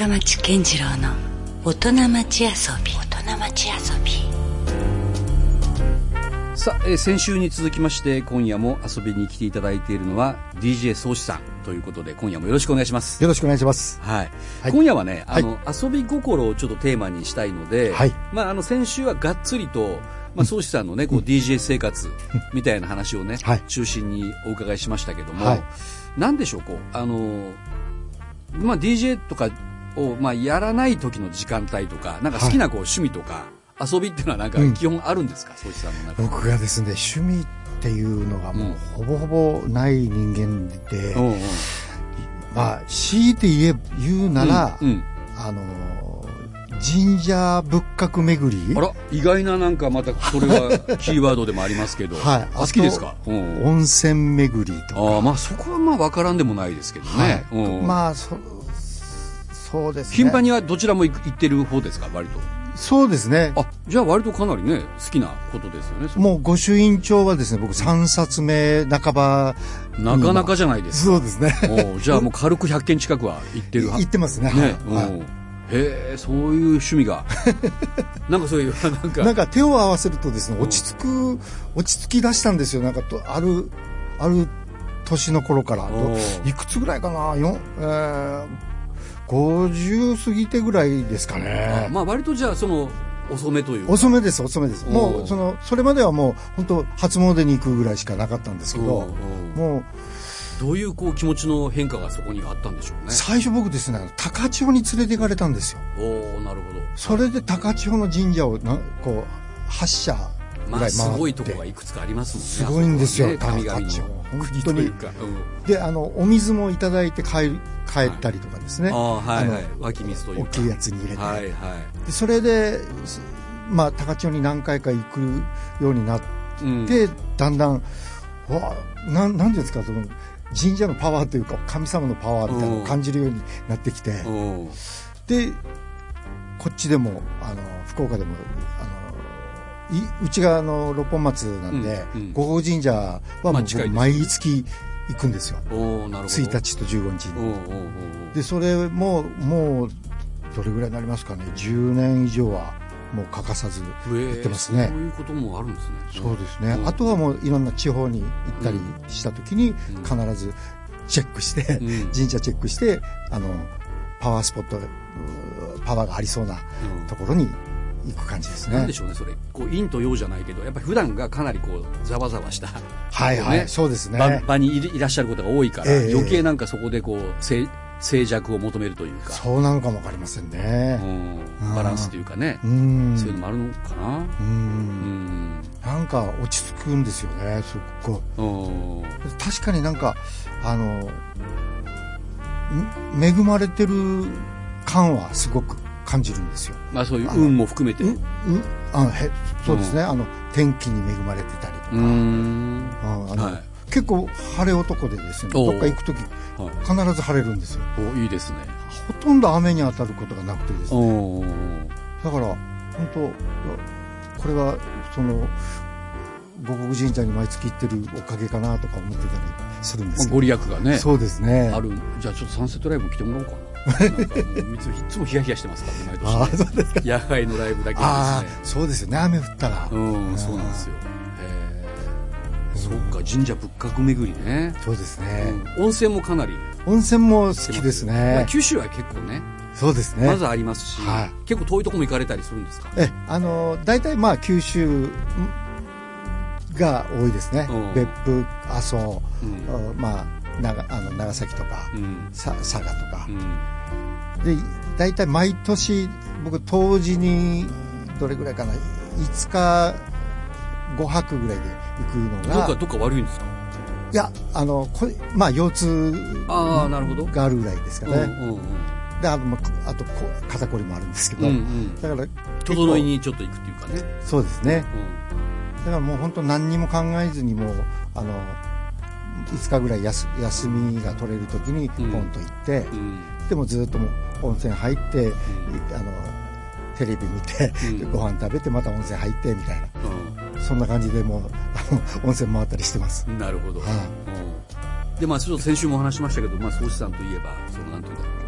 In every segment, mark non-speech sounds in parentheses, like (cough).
深町健次郎の大人町遊び。大人町遊び。さあ、えー先週に続きまして今夜も遊びに来ていただいているのは DJ 宗志さんということで今夜もよろしくお願いします。よろしくお願いします。はい、はい。今夜はね、あはい。の、遊び心をちょっとテーマにしたいので、はい。まあ、あの、先週はがっつりと、まあ、宗志さんのね、こう、DJ 生活みたいな話をね、はい。中心にお伺いしましたけども、はい。なんでしょう、こう、あの、まあ、DJ とかを、まあ、やらない時の時間帯とか、なんか好きなこう、趣味とか、遊びっていうのはなんかうん。基本あるんですか、宗志さんの中で。僕がですね、趣味っていうのがもうん。うほぼほぼない人間で、うんう。んまあ、強いて言え、言うなら、うんうん。あのー、神社仏閣巡り。あら、意外ななんかまた、それは (laughs) キーワードでもありますけど。はい。あ好きですか？うん。温泉巡りとか。ああ、まあそこはまあ分からんでもないですけどね。はい。うん。まあ、そ、そうですね。頻繁にはどちらも行ってる方ですか、割と。そうですね。あ、じゃあ割とかなりね、好きなことですよね。もう御朱印帳はですね、僕3冊目半ば。なかなかじゃないですか。そうですね。じゃあもう軽く100件近くは行ってるは言ってますね。ね。はいうんへえ、そういう趣味が。(laughs) なんかそういう、なんか。なんか手を合わせるとですね、落ち着く、落ち着き出したんですよ。なんかと、ある、ある年の頃から。いくつぐらいかな？えー、50過ぎてぐらいですかあね。まあ割とじゃあその、遅めというか。遅めです、遅めです。もう、その、それまではもう、本当初詣に行くぐらいしかなかったんですけど、もう、どういうこう気持ちの変化がそこにはあったんでしょうね。最初僕ですね、高千穂に連れて行かれたんですよ。おおなるほど。それで高千穂の神社をな、こう、8社ぐまあらい回って。すごいとこがいくつかありますもんね。すごいんですよね神々高千穂の本当にうんで、あの、お水もいただいて帰る、帰ったりとかですね。ああ、はいはいあ。湧き水というか。大きいやつに入れて。はいはい。でそれで、すまあ、高千穂に何回か行くようになっうんて、だんだん、わなん、なんですか、その、神社のパワーというか、神様のパワーみたいなのを感じるようになってきて、うんで、こっちでも、あの、福岡でも、あの、いうちがあの、六本松なんで、うんうん五宝神社はもう毎月行くんですよ。おおなるほど。1日と15日に。で、それも、もう、どれぐらいになりますかね。10年以上は、もう欠かさずうん。行ってますねそういうこともあるんですね。そうですね。うんあとはもういろんな地方に行ったりした時にうん必ずチェックして、うん神社チェックして、あの、パワースポット、パワーがありそうなうんところに行く感じですねなんで。しょうね、それ。こう、陰と陽じゃないけど、やっぱり普段がかなりこう、ざわざわした。はいはい、ねそうですね。場場にいいらっしゃることが多いから、ええ余計なんかそこでこう、静静寂を求めるというか。そうなのかもわかりませんね。うんバランスというかね。うん。そういうのもあるのかな。う。うんん。なんか落ち着くんですよね、すっごん。確かになんか、あの、ん恵まれてる感はすごく感じるんですよ。まあそういう運も含めて。う、う、あのへそうですね、あの、天気に恵まれてたりとか、うーん。ああのはい結構晴れ男でですね、どっか行くときはい。必ず晴れるんですよ。おいいですね。ほとんど雨に当たることがなくてですね、おだから、本当これは、その、五国神社に毎月行ってるおかげかなとか思ってたりするんですけどご利益がね。そうですね。ある。じゃあちょっとサンセットライブ来てもらおうかな。いつもいつもヒヤヒヤしてますからね、毎年、ね。野外のライブだけああで、そうですよね。雨降ったら。すね。うん、そうなんですよ。そっか、神社仏閣巡りね。そうですね。うん温泉もかなり温泉も好きですまあね。九州は結構ね、そうですね。まずありますし、はい結構遠いとこも行かれたりするんですか？え、あの、大体まあ九州が多いですねうん。別府、阿蘇、うん。あまあ、長あの長崎とか、うん。さ佐賀とかう。ん。で、大体毎年、僕、当時に、どれぐらいかな、5日、5泊ぐらいで行くのが、どっか、どっか悪いんですか？いや、あの、これまあ、腰痛ああ、なるほど。があるぐらいですかね。うんうんうん。で、あと、まあ、あとこ肩こりもあるんですけど、うんうん。だから、整いにちょっと行くっていうかね。そうですね。うだからもう本当何にも考えずにもう、あの、5日ぐらい休休みが取れる時にポンと行って、ん。うん。でもずっともう温泉入って、あの、テレビ見て、うんご飯食べてまた温泉入ってみたいな、うそんな感じでもう、温泉回ったりしてます。ん。なるほど。はいうんで、まあ、ちょっと先週も話しましたけど、まあ、さんといえば、その、なんていうんだろう。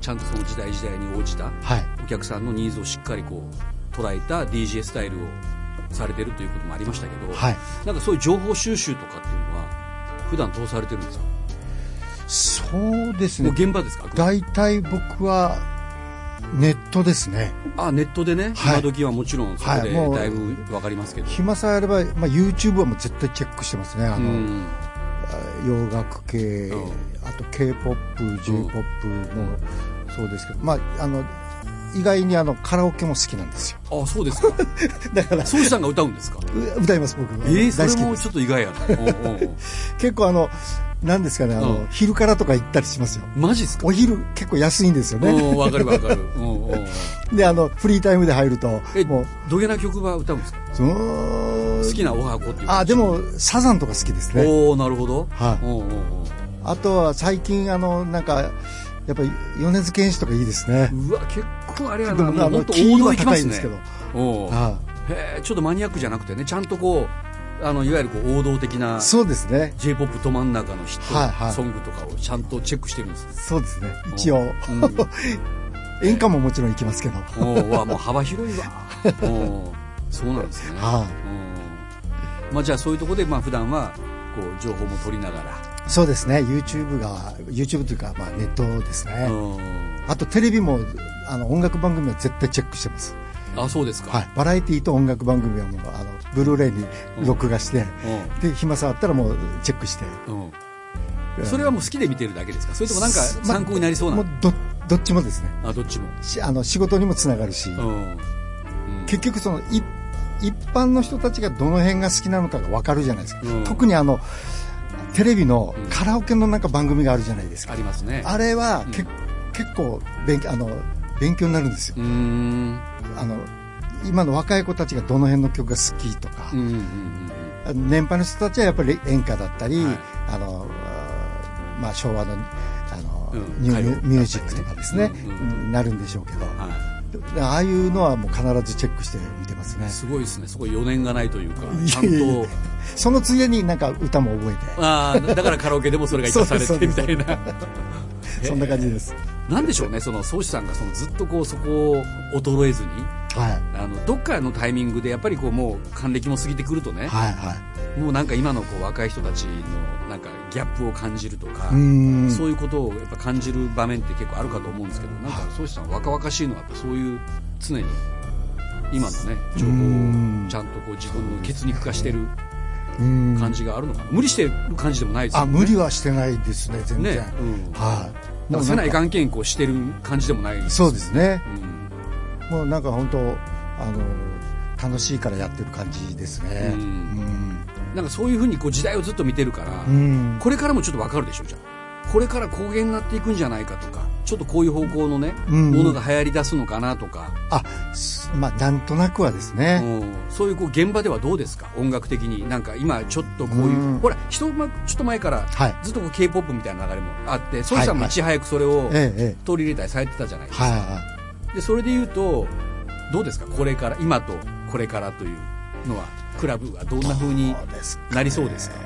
ちゃんとその時代時代に応じたはいお客さんのニーズをしっかりこう捉えた DJ スタイルをされてるということもありましたけど、はいなんかそういう情報収集とかっていうのは普段どうされてるんですか？そうですね。現場ですか？大体僕はネットですね。あネットでね、はい。今時はもちろんそれでだいぶわかりますけど、暇さえあれば、まあ、YouTube はもう絶対チェックしてますね。あの、うん。洋楽系、うん。あと k p o p j p o p もそうですけど、まあ、あの意外にあのカラオケも好きなんですよ。あそうですか？(laughs) だから宗師さんが歌うんですか？う歌います僕えー、それ大好きです。もちょっと意外やな。(laughs) 結構あのなんですかねあの、うん。昼からとか行ったりしますよ。マジっすか？お昼結構安いんですよね。うんわかるわかる。(laughs) であのフリータイムで入るとえもう。どげな曲は歌うんですか？その好きなおはこっていうあでもサザンとか好きですね。おおなるほど。はい。おうおうあとは最近あのなんかやっぱり米津玄師とかいいですね。うわ結構あれやでなもうもあの本当王道キーは行きますね。高いんですけど。おうはへえちょっとマニアックじゃなくてねちゃんとこうあのいわゆるこう王道的ないそうですね。J p o p ど真ん中のヒはいはい。ットソングとかをちゃんとチェックしてるんです。ねそうですね。一応。うん。(laughs) 演歌ももちろん行きますけど。おうわもう幅広いわ。(laughs) そうなんですね。はうん。まあじゃあそういうところでまあ普段はこう情報も取りながいそうですね。YouTube が YouTube というかまあネットですね。あとテレビもあの音楽番組は絶対チェックしてますあそうですか。はい。バラエティと音楽番組はもうあのブルーレイに録画してで暇さあったらもうチェックして。うん。うんそれはもう好きで見てるだけですか？それともなんかま参考になりそうな？もうどどっちもですね。あどっちも。しあの仕事にもつながるし、うん。うん。結局そのい一般の人たちがどの辺が好きなのかが分かるじゃないですか、うん。特にあのテレビのうん。カラオケのなんか番組があるじゃないですか、ありますね。あれは結構勉強あの勉強になるんですよ、あの今の若い子たちがどの辺の曲が好きとかうん、うんうんあの年配の人たちはやっぱり演歌だったり、はい。あのまあ、昭和のあの、うん。ニューミュージックとかですね、うんうんうん。なるんでしょうけど、うんはでああいうのはもう必ずチェックして見てますね。いすごいですね。そこ余念がないというかちゃんと。そのついでになんか歌も覚えて。ああだからカラオケでもそれが生かされてみたいな。(laughs) (laughs) そんな感じです。なんでしょうねその宗師さんがそのずっとこうそこを衰えずにはあのどっかのタイミングでやっぱりこうもう還暦も過ぎてくるとね、い。はいはもうなんか今のこう若い人たちのなんかギャップを感じるとか、い。う。そういうことをやっぱ感じる場面って結構あるかと思うんですけどなんか宗師さん若々しいのはやっぱそういう常に今のね情報うんをちゃんとこう自分の血肉化してる感じがあるのかな無理してる感じでもないですよあ、ね無理はしてないですね、全然。ね、うん、はい。なんかせないか関係こうしてる感じでもないそうですね。うんもうなんか本当、あの、楽しいからやってる感じですね。ううんん。なんかそういうふうにこう時代をずっと見てるから、うん。これからもちょっとわかるでしょじゃあこれから工芸になっていくんじゃないかとかちょっとこういう方向のね、うん。ものが流行り出すのかなとか、あ、すまあ、なんとなくはですね。うん。そういうこう現場ではどうですか？音楽的に。なんか今ちょっとこういう、うん。ほら一まちょっと前からはい。ずっとこう k p o p みたいな流れもあってソイさんもはいい。ち早くそれを。取り入れたりされてたじゃないですか、はいはでそれで言うとどうですか？これから今とこれからというのはクラブはどんな風い。にそうですかなりそうですか？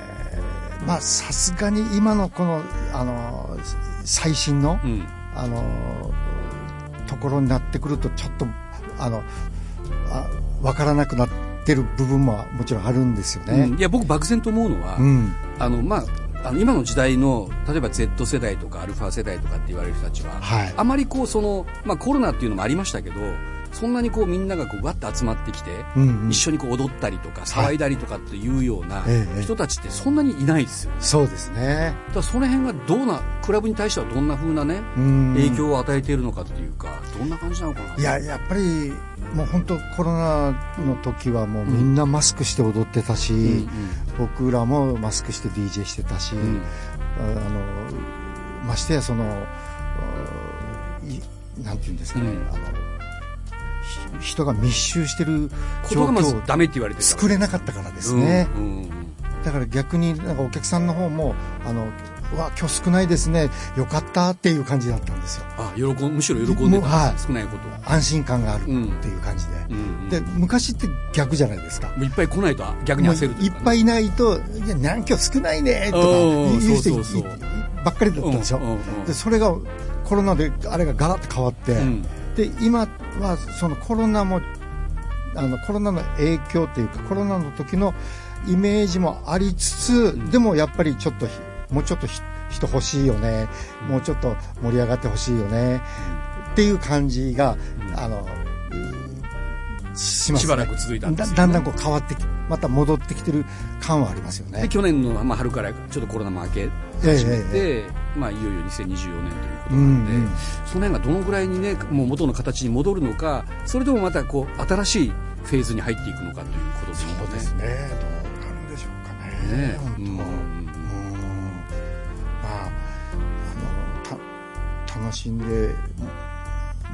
まあ、さすがに今のこの、あの、最新の、うんあのところになってくるとちょっとあのあ分からなくなってる部分ももちろんあるんですよね。うん。いや僕漠然と思うのは、うん、あのまああの今の時代の例えば Z 世代とかアルファ世代とかって言われる人たちは、はい。あまりこうその、まあ、コロナっていうのもありましたけどそんなにこうみんながこうわっと集まってきて、うんうん。一緒にこう踊ったりとか騒いだりとかっていうようなええ人たちってそんなにいないですよ、そうですね。だからその辺がどうなクラブに対してはどんな風なねうん。影響を与えているのかっていうかどんな感じなのかな？いややっぱりもう本当コロナの時はもうみんなマスクして踊ってたし、うん僕らもマスクして DJ してたし、うん。うんあのましてやそのあいなんていうんですかね、うん。あのひ人が密集してること状況をがまずダメって言われてた作れなかったからですね、うんうんうん。だから逆になんかお客さんの方もあのうわ今日少ないですね。よかったっていう感じだったんですよ。あ喜んむしろ喜んでた、はい。少ないこと。は、安心感があるってうん。いう感じで、うんうん。で昔って逆じゃないですか。もういっぱい来ないと逆に焦るいうっぱいいないと「いやなん今日少ないね」とかうん言う人ばっかりだったでしょ、うんうんうん。でそれがコロナであれがガラッと変わって、うんで今はそのコロナもあのコロナの影響っていうかコロナの時のイメージもありつつ、でもやっぱりちょっとひもうちょっとひ人欲しいよね、もうちょっと盛り上がってほしいよね、っていう感じが、あのうんしますね。しばらく続いたんですよね。だだんだんこう変わってきまた戻ってきてる感はありますよね。で去年の、まあ、春からちょっとコロナも明けええ始めて、え。まあ、いよいよ2024年ということなんで、うんうん。その辺がどのぐらいにねもう元の形に戻るのかそれともまたこう新しいフェーズに入っていくのかということですよね。そうですね。どうなんでしょうかね。ね。本当。うん。うん。まああのた楽しんで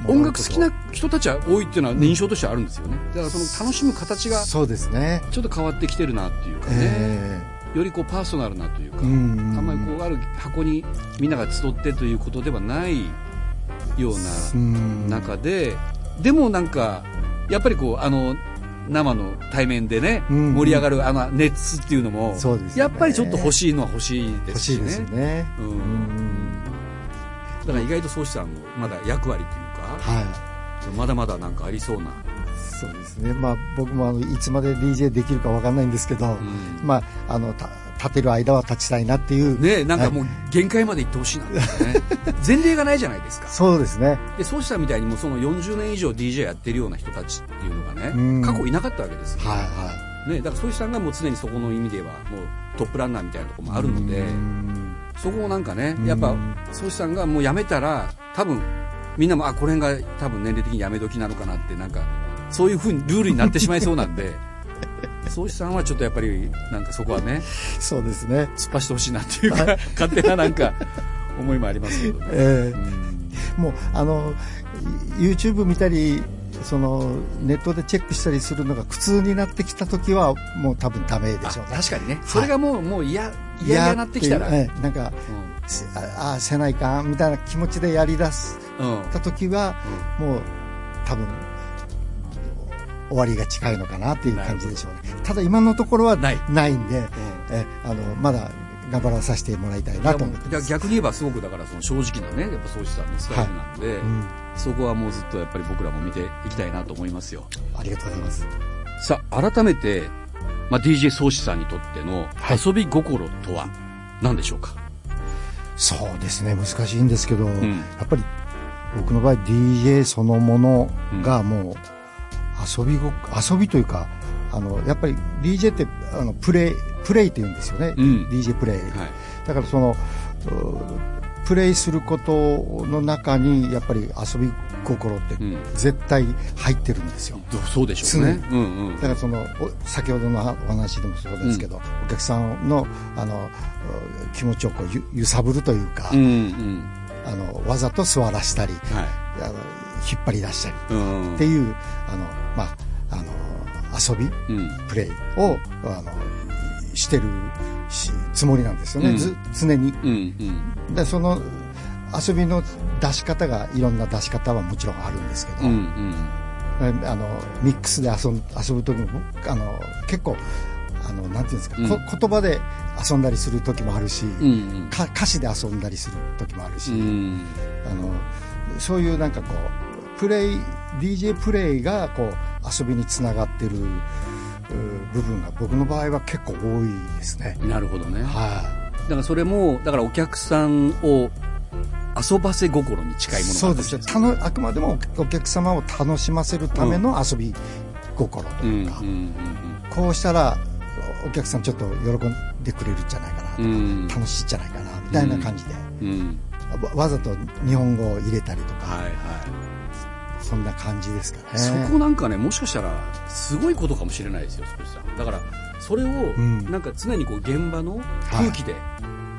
音楽好きな人たちは多いっていうのは印象としてはあるんですよね。だからその楽しむ形がそうですね。ちょっと変わってきてるなっていうかね、えよりこうパーソナルなというか、うん。うんうんあんまりこうある箱にみんなが集ってということではないような中で、でもなんかやっぱりこうあの生の対面でね、うん。うん盛り上がるあの熱っていうのもそうでね。やっぱりちょっと欲しいのは欲しいですしね。欲しいですよね。うん。うん。だから意外と宗師さんのまだ役割というか、はい。まだまだなんかありそうな、そうですね、まあ、僕もあのいつまで DJ できるかわかんないんですけど、うん。まあ、あのた立てる間は立ちたいなっていう、ねなんかもう限界まで行ってほしいなってね。(laughs) 前例がないじゃないですか。そうですね、でそうしたみたいにもうその40年以上 DJ やってるような人たちっていうのがね、うん。過去いなかったわけですよ、はいはね、だからそういうさんがもう常にそこの意味ではもうトップランナーみたいなところもあい、るのでうん。そこもなんかねうんやっぱそうさんがもう辞めたら多分みんなもあこれが多分年齢的に辞め時なのかなってなんかそういうふうにルールになってしまいそうなんで (laughs) そうさんはちょっとやっぱりなんかそこはねそうですね、突っ走ってほしいなっていうか (laughs) 勝手ななんか思いもありますけどね。(laughs) えうん。えもうあの YouTube 見たりそのネットでチェックしたりするのが苦痛になってきた時はもう多分ダメであしょうね。確かにね。それがもうもう嫌嫌々なってきたら、なんかせああせないかんみたいな気持ちでやりだすうんうん。た時は、もう多分終わりが近いのかなっていう感じでしょうね。ただ今のところはない。ないんで、えあのまだ頑張らさせてもらいたいなと思って逆に言えばすごくだからその正直なねやっぱ宗師さんのスタイルなんで、うん、そこはもうずっとやっぱり僕らも見ていきたいなと思いますよ。ありがとうございます。さあ改めて、まあ、DJ 宗師さんにとってのはい。遊び心とは何でしょうか、そうですね難しいんですけど、ん。やっぱり僕の場合 DJ そのものがもう遊びご遊びというかあのやっぱり DJ ってあのプレイプレイって言うんですよね、うん。DJ プレイ、はい。だからそのうプレイすることの中にやっぱり遊び心ってうん。絶対入ってるんですよ、どそうでしょうね。うんうん。だからそのお先ほどのお話でもそうですけど、お客さんのあのう気持ちをこうゆ揺さぶるというか、うんうんあのわざと座らしたりはあの引っ張り出したりいうん。っていうあの、まあ、あの遊びうん。プレイをあのしてるしつもりなんですよね、うん。ず常に。うんうん。でその遊びの出し方がいろんな出し方はもちろんあるんですけど、うんうん。あのミックスで遊ん遊ぶ時も僕あの結構あのなんていうんですか、うん。こ言葉で遊んだりする時もあるし、うんうん。か歌詞で遊んだりする時もあるし、うん。あのそういうなんかこうプレイ DJ プレイがこう遊びにつながってるう部分が僕の場合は結構多いですね。なるほどね。はだからそれもだからお客さんを遊ばせ心に近い、いものそうですねたのあくまでもお客様を楽しませるための遊び心とうんいうか、うん。こうしたらお客さんちょっと喜んでくれるんじゃないかなとか、うんうん楽しいんじゃないかなみたいな感じで、うん。わわざと日本語を入れたりとか、はいはい。そんな感じですかね。そこなんかねもしかしたらすごいことかもしれないですよ少しさん。だからそれをん。なんか常にこう現場の空気で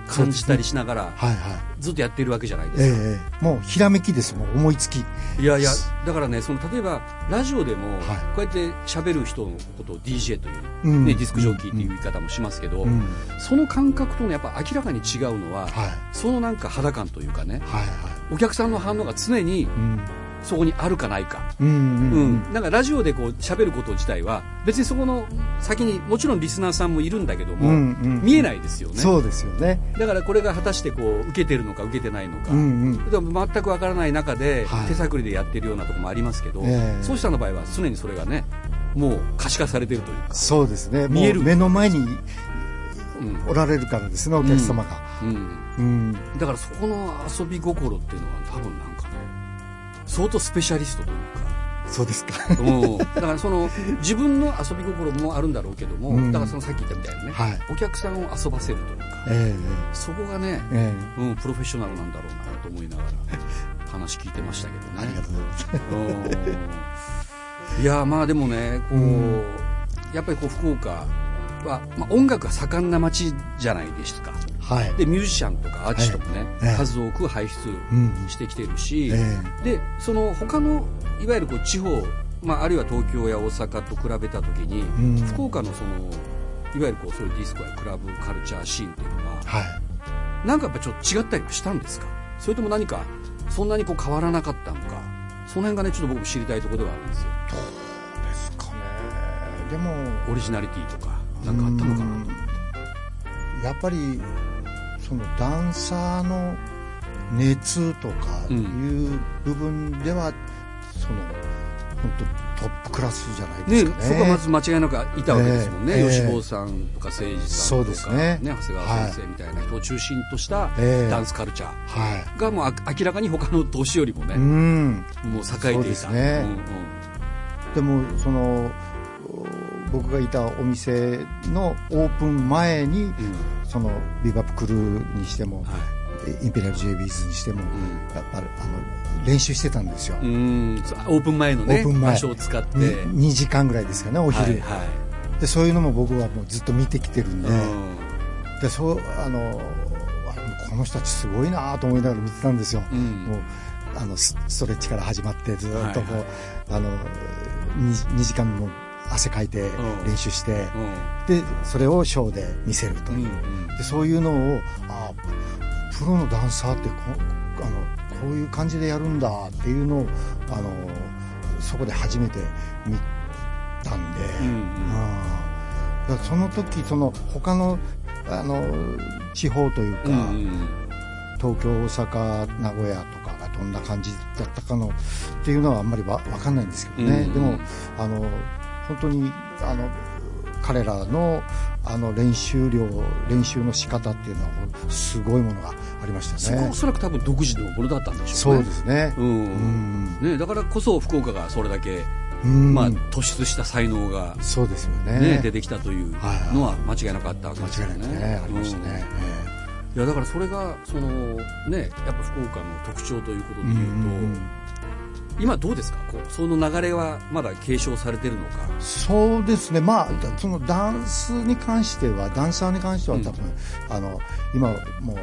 感じたりしながらはいはい。ずっとやってるわけじゃないええですか、ええもうひらめきです。もん思いつき。いやいやだからねその例えばラジオでもはい。こうやって喋る人のことを DJ という、うん。ね、ディスクジョッキーっていう言い方もしますけど、うん。その感覚とねやっぱ明らかに違うのは、はい。そのなんか肌感というかねはいはい。お客さんの反応が常にうんそこにあるかないか、うんうんううん。ん、なんかラジオでこう喋ること自体は別にそこの先にもちろんリスナーさんもいるんだけども、うんうん。見えないですよね。そうですよね。だからこれが果たしてこう受けてるのか受けてないのか、うんうん。でも全くわからない中ではい。手探りでやってるようなところもありますけど、ええ。そうしたの場合は常にそれがねもう可視化されてるというか、そうですね。見える。目の前にうん。おられるからですねお客様が。うん、うん。だからそこの遊び心っていうのは多分な相当スペシャリストというそうですか。か、うん、だからその自分の遊び心もあるんだろうけども、うん。だからそのさっき言ったみたいなね、はい。お客さんを遊ばせるというかえそこがね、ええ。うん、プロフェッショナルなんだろうなと思いながら話聞いてましたけどね。えありがとうございます。うん。いやまあでもねこう、うん。やっぱりこう福岡は、まあ、音楽が盛んな街じゃないですかはい。でミュージシャンとかアーティストもね、ええ。数多く輩出うんしてきてるし、えでその他のいわゆるこう地方、まあ、あるいは東京や大阪と比べた時に、うん。福岡のそのいわゆるこうそういうディスコやクラブカルチャーシーンっていうのはえはい。なんかやっぱちょっと違ったりはしたんですか？それとも何かそんなにこう変わらなかったのか？その辺がねちょっと僕も知りたいところではあるんですよ。ですかね。でもオリジナリティとかなんかあったのかなうん。やっぱりそのダンサーの熱とかいう部分では、その本当トップクラスじゃないでねすかね。そこはまず間違いなくいたわけですもんね、ええ。吉坊さんとか誠司さんとか、ですね。長谷川先生みたいな人を中心としたええ。ダンスカルチャーはがもうあ明らかに他の年よりもねい、うん。もう栄えていそうでたすね。でもその僕がいたお店のオープン前にうん。うんそのビバップクルーにしても、はい。インペリアル j b ズにしても、うん。やっぱりあの練習してたんですよ、オープン前のねオープン前。場所を使って。に2時間ぐらいですかねお昼、はいはい。でそういうのも僕はもうずっと見てきてるんで,、うん。でそうあのあこの人たちすごいなと思いながら見てたんですよ、うん。もうあのスストレッチから始まってずっとこう、はいあの 2, 2時間も汗かいてうん。練習して、うん。でそれをショーで見せるという、うん。でそういうのをあプロのダンサーってこあのこういう感じでやるんだっていうのをあのそこで初めて見たんで、うんうん。その時その他のあの地方というか、うんうん東京大阪名古屋とかがどんな感じだったかのっていうのはあんまりわ分かんないんですけどね、うん。でもあの本当にあの彼らのあの練習量練習の仕方っていうのはすごいものがありましたね。そこはおそらく多分独自のものだったんでしょそううねですね。ううん。ん、ね、だからこそ福岡がそれだけ、うん。まあ、突出した才能が、そうですよね。ね出てきたというはい。のは間違いなかったわけ間ですよね。違いなくねありましたね、うん。いやだからそれがその、ね、やっぱ福岡の特徴ということでいうと、今どうですか？こうその流れはまだ継承されてるのか？そうですね、まあ、だそのダンスに関しては、ダンサーに関しては多分、あの、今もう、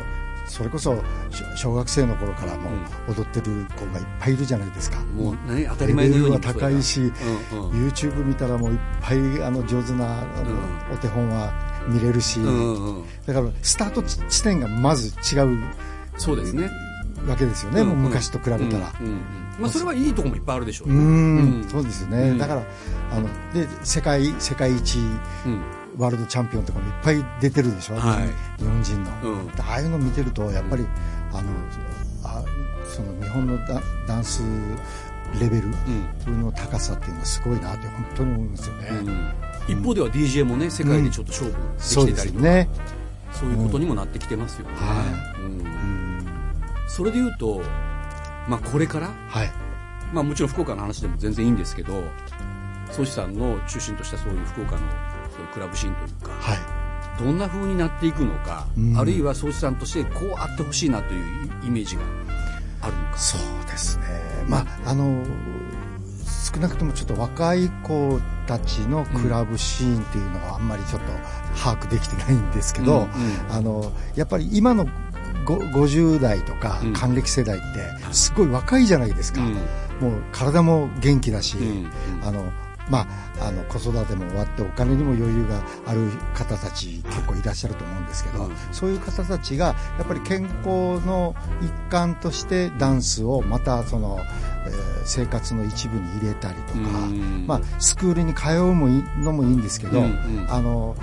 それこそ、し小学生の頃からもう踊ってる子がいっぱいいるじゃないですか。もうね、当たレり前のようにベルは高いし、うんうん。YouTube 見たらもういっぱいあの上手なあの、お手本は見れるし、うんうんうん。だからスタート地地点がまず違う。そうですね。わけですよね、もう昔と比べたら。うんうんうん。まあ、それはいいとこもいっぱいあるでしょう。うね。ん、うん。そうですよね、うん。だからあので世界世界一うん。ワールドチャンピオンとかもいっぱい出てるでしょ、はい。日本人の、ああいうの見てるとやっぱり、あのあその日本のダダンスレベルうん。の高さっていうのはすごいなって本当に思いますよね、うん。一方では DJ もね世界でちょっと勝負でできてたりとか、すよね、そういうことにもなってきてますよね、はうん。うん、それでいうと、まあ、これから、はい。まあ、もちろん福岡の話でも全然いいんですけど宗師さんの中心としたそういう福岡のそういうクラブシーンというかはい。どんな風になっていくのか、うん。あるいは宗師さんとしてこうあってほしいなというイメージがあるのか？そうですね。まああの少なくともちょっと若い子たちのクラブシーンっていうのはあんまりちょっと把握できてないんですけど、うんうん。あのやっぱり今のご50代とかうん。還暦世代ってすごい若いじゃないですか、うん。もう体も元気だし、うん。あのまあ、あの子育ても終わってお金にも余裕がある方たち結構いらっしゃると思うんですけど、うん。そういう方たちがやっぱり健康の一環としてダンスをまたそのえー生活の一部に入れたりとか、うん。まあ、スクールに通うものもいいんですけど、あの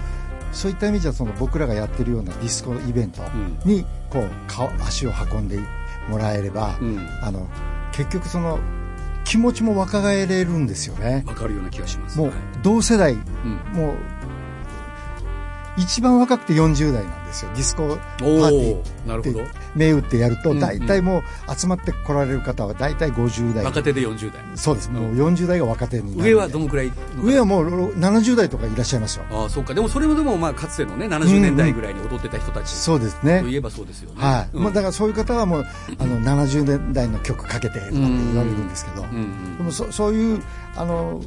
そういった意味じゃその僕らがやってるようなディスコイベントん。にこう顔足を運んでもらえれば、うんあの結局その気持ちも若返れるんですよね。わかるような気がします。もうはい同世代、うんもう一番若くて40代なんですよ。ディスコパーティー。なるほど。銘打ってやると大体もう集まって来られる方は大体50代。若手で40代。そうです。もう40代が若手になる上はどのくらい上はもう70代とかいらっしゃいますよ。ああ、そうか。でもそれもでも、まあ、かつてのね、70年代ぐらいに踊ってた人たちそうですね。といえばそうですよね。はい、うん。まあ、だからそういう方はもうあの70年代の曲かけてとかって言われるんですけど、でもそそういうあの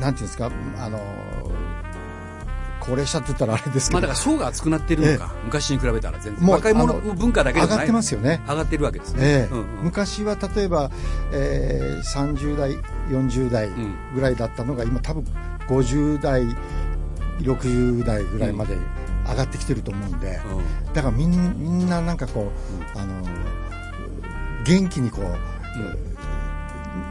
なんていうんですかあの高齢者って言ったらあれですけまあ、ど、だから層が厚くなってるのか。昔に比べたら全然。もう若い者文化だけでもない。上がってますよね。上がってるわけですね。昔は例えば、えー30代40代んぐらいだったのが今多分50代60代ぐらいまで上がってきてると思うんで、うん。だからみんみんななんかこう、あの元気にこう、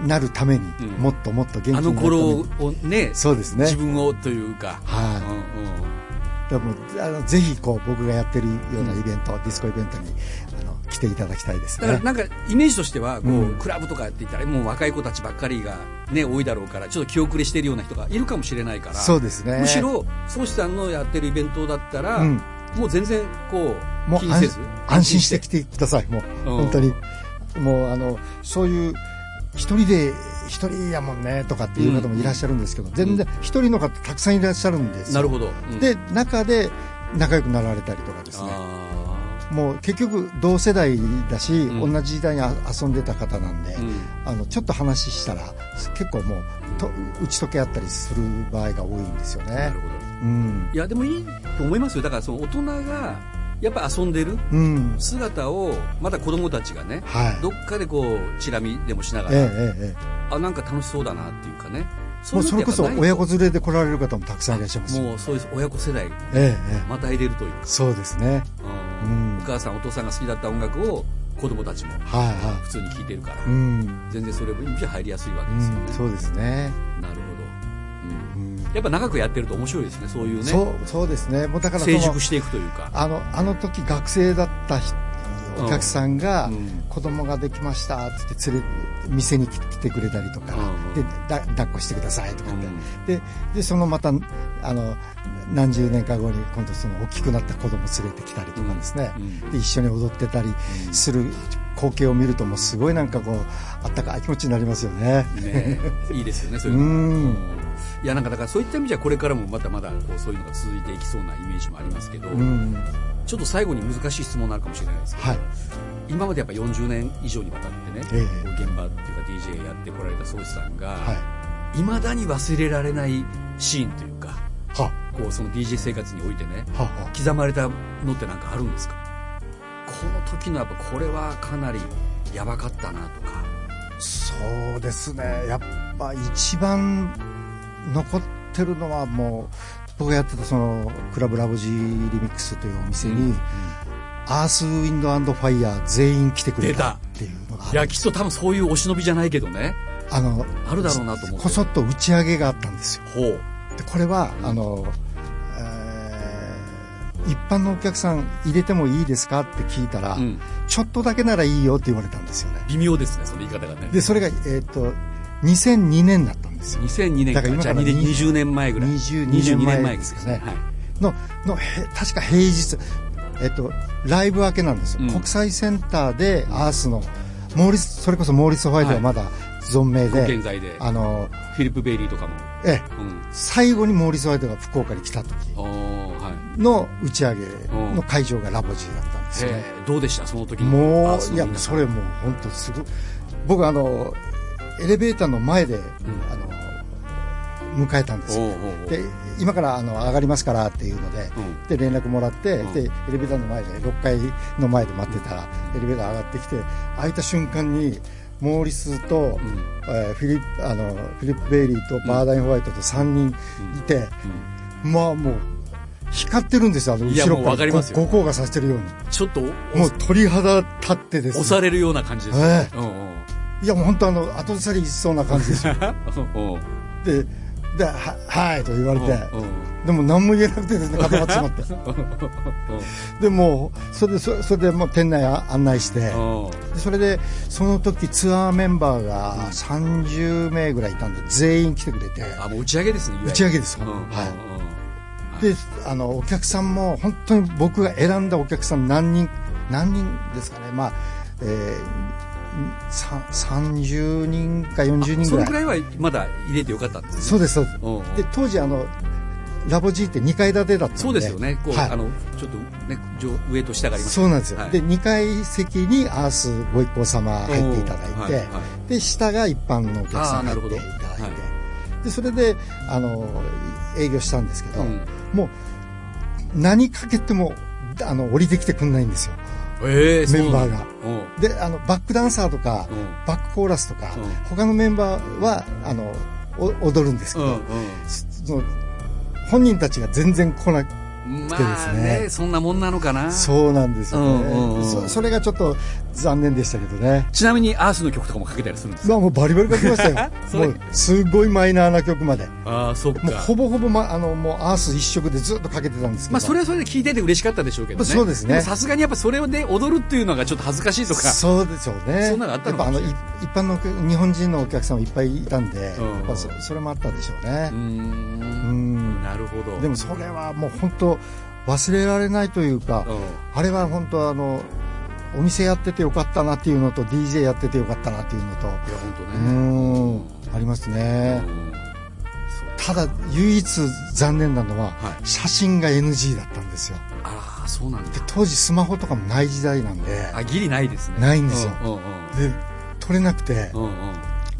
なるために、うん。もっともっと元気にあなるための頃にをね、そうですね。自分をというか。はい。うんうんだからもうあのぜひこう僕がやってるようなイベント、ディスコイベントにあの来ていただきたいですね。だからなんかイメージとしてはこう、うん。クラブとかって言ったらもう若い子たちばっかりが、ね、多いだろうからちょっと気遅れしているような人がいるかもしれないからそうですね。むしろ宗師さんのやってるイベントだったら、うん。もう全然こうもう安安心して来てくださいもう、うん。本当に。もうあのそういう一人で一人やもんねとかっていう方もいらっしゃるんですけど、全然一人の方たくさんいらっしゃるんですよ。なるほど、うん。で中で仲良くなられたりとかですね。あもう結局同世代だし、うん。同じ時代にあ遊んでた方なんで、ーうん。あのちょっと話したら結構もうと打ち解け合ったりする場合が多いんですよね。なるほど。うん。いやでもいいと思いますよ。だからその大人がやっぱ遊んでるうん。姿をまた子供たちがねはい。どっかでこうチラ見でもしながら、えええええあなんか楽しそうだなっていうかね。えもうそれこそ親子連れで来られる方もたくさんいらっしゃいますよもうそういう親子世代。ええええ。また入れるというか、そうですね。うん。うん。お母さんお父さんが好きだった音楽を子供たちもはいは普通に聴いてるから、いうん、全然それじゃ入りやすいわけうですよね、ん、そうですね、なるほど、やっぱ長くやってると面白いですねそういうね。そうそうですね。もうだから成熟していくというか。あのあの時学生だった人お客さんが、うん。子供ができましたって言って連れ店に来てくれたりとか、うんでだ抱っこしてくださいとかって、うんででそのまたあの何十年か後に今度その大きくなった子供連れてきたりとかですね、うんで一緒に踊ってたりする光景を見るともうすごいなんかこうあったかい気持ちになりますよね。ねいいですよねそうういうの。ん。いやなんかだからそういった意味じゃこれからもまだまだこうそういうのが続いていきそうなイメージもありますけど、うん。ちょっと最後に難しい質問になるかもしれないですけど、はい。今までやっぱ40年以上にわたってね、ええ。こう現場っていうか DJ やってこられた宗師さんが、はい。まだに忘れられないシーンというかはこうその DJ 生活においてねはは刻まれたのってなんかあるんですか？この時のやっぱこれはかなりやばかったなとか。そうですね。やっぱ一番残ってるのはもう僕がやってたそのクラブラボジーリミックスというお店に、うんアースウィンドファイヤー全員来てくれたっていうのがいやきっと多分そういうお忍びじゃないけどね。あのあるだろうなと思って。こそっと打ち上げがあったんですよ。ほう。でこれはあの、えー一般のお客さん入れてもいいですかって聞いたら、うん。ちょっとだけならいいよって言われたんですよね。微妙ですねその言い方がね。でそれが、えっと2002年だったんですよ2002年だから今から20年前ぐらい。22 22年前年前ですね。はい。ののへ確か平日、えっと、ライブ明けなんですよ、うん。国際センターでアースのモーリスそれこそモーリス・ホワイトはまだ存命ごで、現在で。あのフィリップ・ベイリーとかも。えうん。最後にモーリス・ホワイトが福岡に来た時の打ち上げの会場がラボジーだったんですよね、どうでした？その時にもういやそれもう本当すごい。僕あのエレベーターの前で、あの迎えたんですよ。で今からあの上がりますからっていうので、うん。で連絡もらって、うん。でエレベーターの前で6階の前で待ってたら、エレベーター上がってきて開いた瞬間にモーリスと、えーフィリップあのフィリップ・ベイリーとバーダイン・ホワイトと3人いて、まあもう光ってるんですよあの後ろから。わかりますよ。ご光がさせてるように。ちょっともう鳥肌立ってですね。押されるような感じですえうんうん。いやもう本当あの後ずさりしそうな感じですよ。ででははいと言われて。でも何も言えなくてですね固まってしまって。でもうそれでそそれでもう店内あ案内して。それでその時ツアーメンバーが30名ぐらいいたんで全員来てくれて。あもう打ち上げですね打ち上げですはいであのお客さんも本当に僕が選んだお客さん何人何人ですかね。まあえーさ30人か40人そぐらい。れくらいはまだ入れてよかったんですね。そうですそうです。うんうん。で当時あのラボ G って2階建てだったんで。そうですよね。こう、はい。あのちょっとね上上と下があります。そうなんですよ、はい。で2階席にアースご一行様入っていただいて、はいはいで下が一般のお客さん入っていただいて、でそれであの営業したんですけど、うんもう何かけてもあの降りてきてくんないんですよ。ええメンバーが。うんであのバックダンサーとか、うん。バックコーラスとか、うん。他のメンバーはあのお踊るんですけど、うんその本人たちが全然来なまであすねね。そんなもんなのかな。そうなんですよね、うんうんうん。そそれがちょっと残念でしたけどね。ちなみにアースの曲とかもかけたりするんですまあもうバリバリ書きましたよ。(laughs) もうすごいマイナーな曲まで。ああそっか。もうほぼほぼ、ま、あのもうアース一色でずっとかけてたんですけど。まあそれはそれで聞いてて嬉しかったでしょうけどね。そうですね。もさすがにやっぱそれで踊るっていうのがちょっと恥ずかしいとか。そうでしょうね。そんなのあったのかもしれない。一般の日本人のお客さんもいっぱいいたんで、うん。やっぱそそれもあったでしょうね。うん。なるほど。でもそれはもう本当忘れられないというか、うん。あれは本当あのお店やっててよかったなっていうのと DJ やっててよかったなっていうのといやう本当ね。んありますうね、ただ唯一残念なのは、はい。写真が NG だったんですよ。ああそうなんだ。で当時スマホとかもない時代なんであギリないですね。ないんですよ。で撮れなくて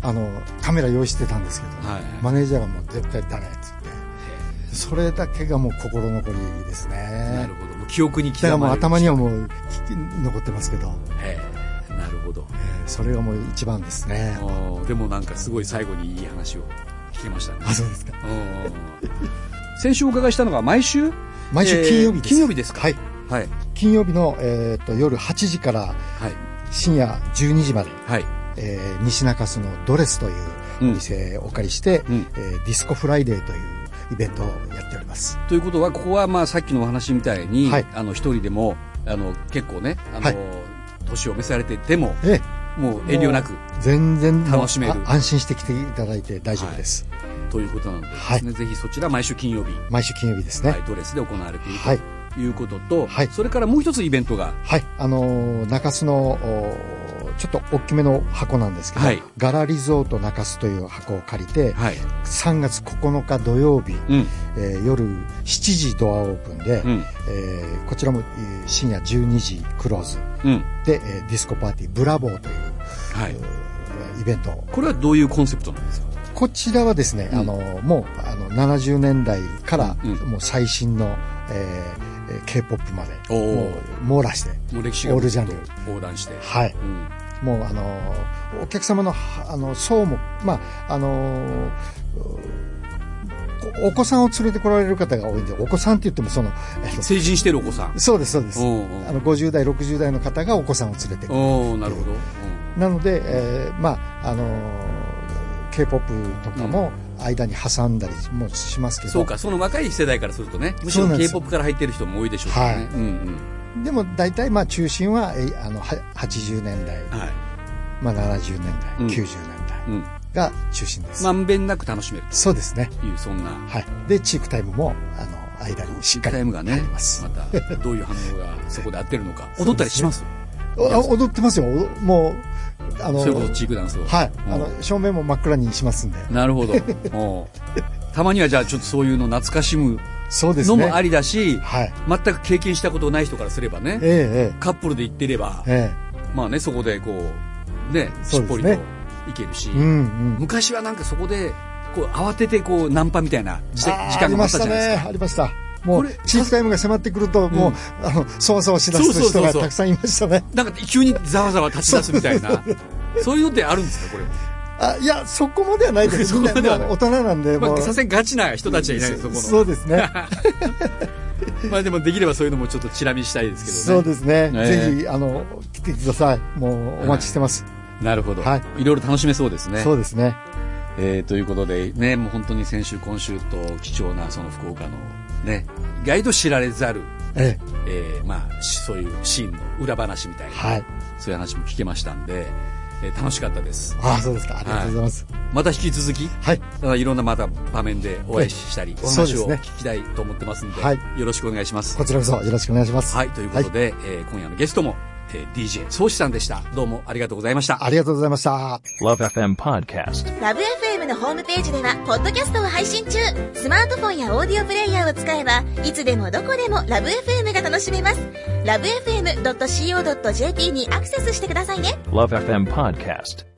あのカメラ用意してたんですけど、はい。マネージャーがもう絶対ダメそれだけがもう心残りですなねるほど。もう記憶に刻だからもうまれる頭にはもう残ってますけど、へえ。なるほど。えーそれがもう一番ですね。でもなんかすごい最後にいい話を聞けましたね。あそうですか。うん先週お伺いしたのが毎週？毎週金曜日です、えー金曜日ですか？はい。はい。金曜日の、えー、と夜8時からはい。深夜12時まで、はい。えー西中洲のドレスというお店をお借りして、うん。えーディスコフライデーというイベントをやっております。ということはここはまあさっきのお話みたいに、はい。あの一人でもあの結構ねあの、はい。年を召されててもえもう遠慮なく全然楽しめる。あ安心して来ていただいて大丈夫です、ということなのでですはい。ね、ぜひそちら毎週金曜日、毎週金曜日ですね。はい、ドレスで行われているはい。ということと、はい。それからもう一つイベントが。はい、あのー中洲のちょっと大きめの箱なんですけど、はい。ガラリゾート中洲という箱を借りて、はい、3月9日土曜日、うん。えー夜7時ドアオープンで、うん。えーこちらもえー深夜12時クローズ。うん。で、えーディスコパーティーブラボーという、はい、うーイベント。これはどういうコンセプトなんですか？こちらはですね、うん。あのもうあの70年代から、うん。もう最新の、えーえー K-POP までもう網羅してもう歴史がオールジャンル。横断して、はい。うんもうあのお客様のはあの層もまああのおお子さんを連れてこられる方が多いんでお子さんって言ってもそのえっと成人してるお子さん。そうですそうです。あの50代60代の方がお子さんを連れてくる。おおなるほど、なので、えーまああの K-POP とかも間に挟んだりもしますけど、そうかその若い世代からするとねむしろそうなんです k p o p から入ってる人も多いでしょうね、はい。うんでも大体まあ中心はえあのは80年代、うんはい。まあ、70年代、うん。90年代うん。が中心です、まんべんなく楽しめるそうですね。というそんな。はい。でチークタイムもあの間にしっかりタイムがねます。またどういう反応が (laughs) そこで合ってるのか。踊ったりします？おあ踊ってますよ。おもうあのそれこそチークダンスを。はい、うん。あの正面も真っ暗にしますんで。なるほど。(laughs) たまにはじゃあちょっとそういうの懐かしむそうですね。のもありだし、はい。全く経験したことない人からすればねええカップルで行ってればええ。えまあねそこでこうねしっぽりとそうですねいけるし、えうんうん。昔はなんかそこでこう慌ててこうナンパみたいな時間があったたじゃないですか。ね。ありました。もうチークタイムが迫ってくるともう、あのそわそわしだす人がたくさんいましたね。なんか急にざわざわ立ち出すみたいな。そういうのってあるんですかこれあいやそこまではないです。(laughs) そ大人なんで、もう。まあさすがにガチな人たちはいないですそこの。そうですね。(laughs) まあでもできればそういうのもちょっとチラ見したいですけどね。そうですね、ええ。ぜひあの来てください。もうお待ちしてます、なるほど。はい。いろいろ楽しめそうですね。そうですね。えーということで、ね、もう本当に先週、今週と貴重なその福岡のね、意外と知られざる、ええ。ーまあ、しそういうシーンの裏話みたいな、えはい。そういう話も聞けましたんで、えー楽しかったです。ああ、そうですか。ありがとうございます。また引き続き、はい。あいろんなまた場面でお会いしたり、お話を聞きたいと思ってますんで、はいよろしくお願いします。こちらこそよろしくお願いします。はい、ということで、えー今夜のゲストも、えー DJ 宗志さんでした。どうもありがとうございました。ありがとうございました。Love FM Podcast. ラブ f m のホームページではポッドキャストを配信中スマートフォンやオーディオプレイヤーを使えばいつでもどこでもラブ f m が楽しめますラブ FM.co.jp にアクセスしてくださいね Love FM Podcast.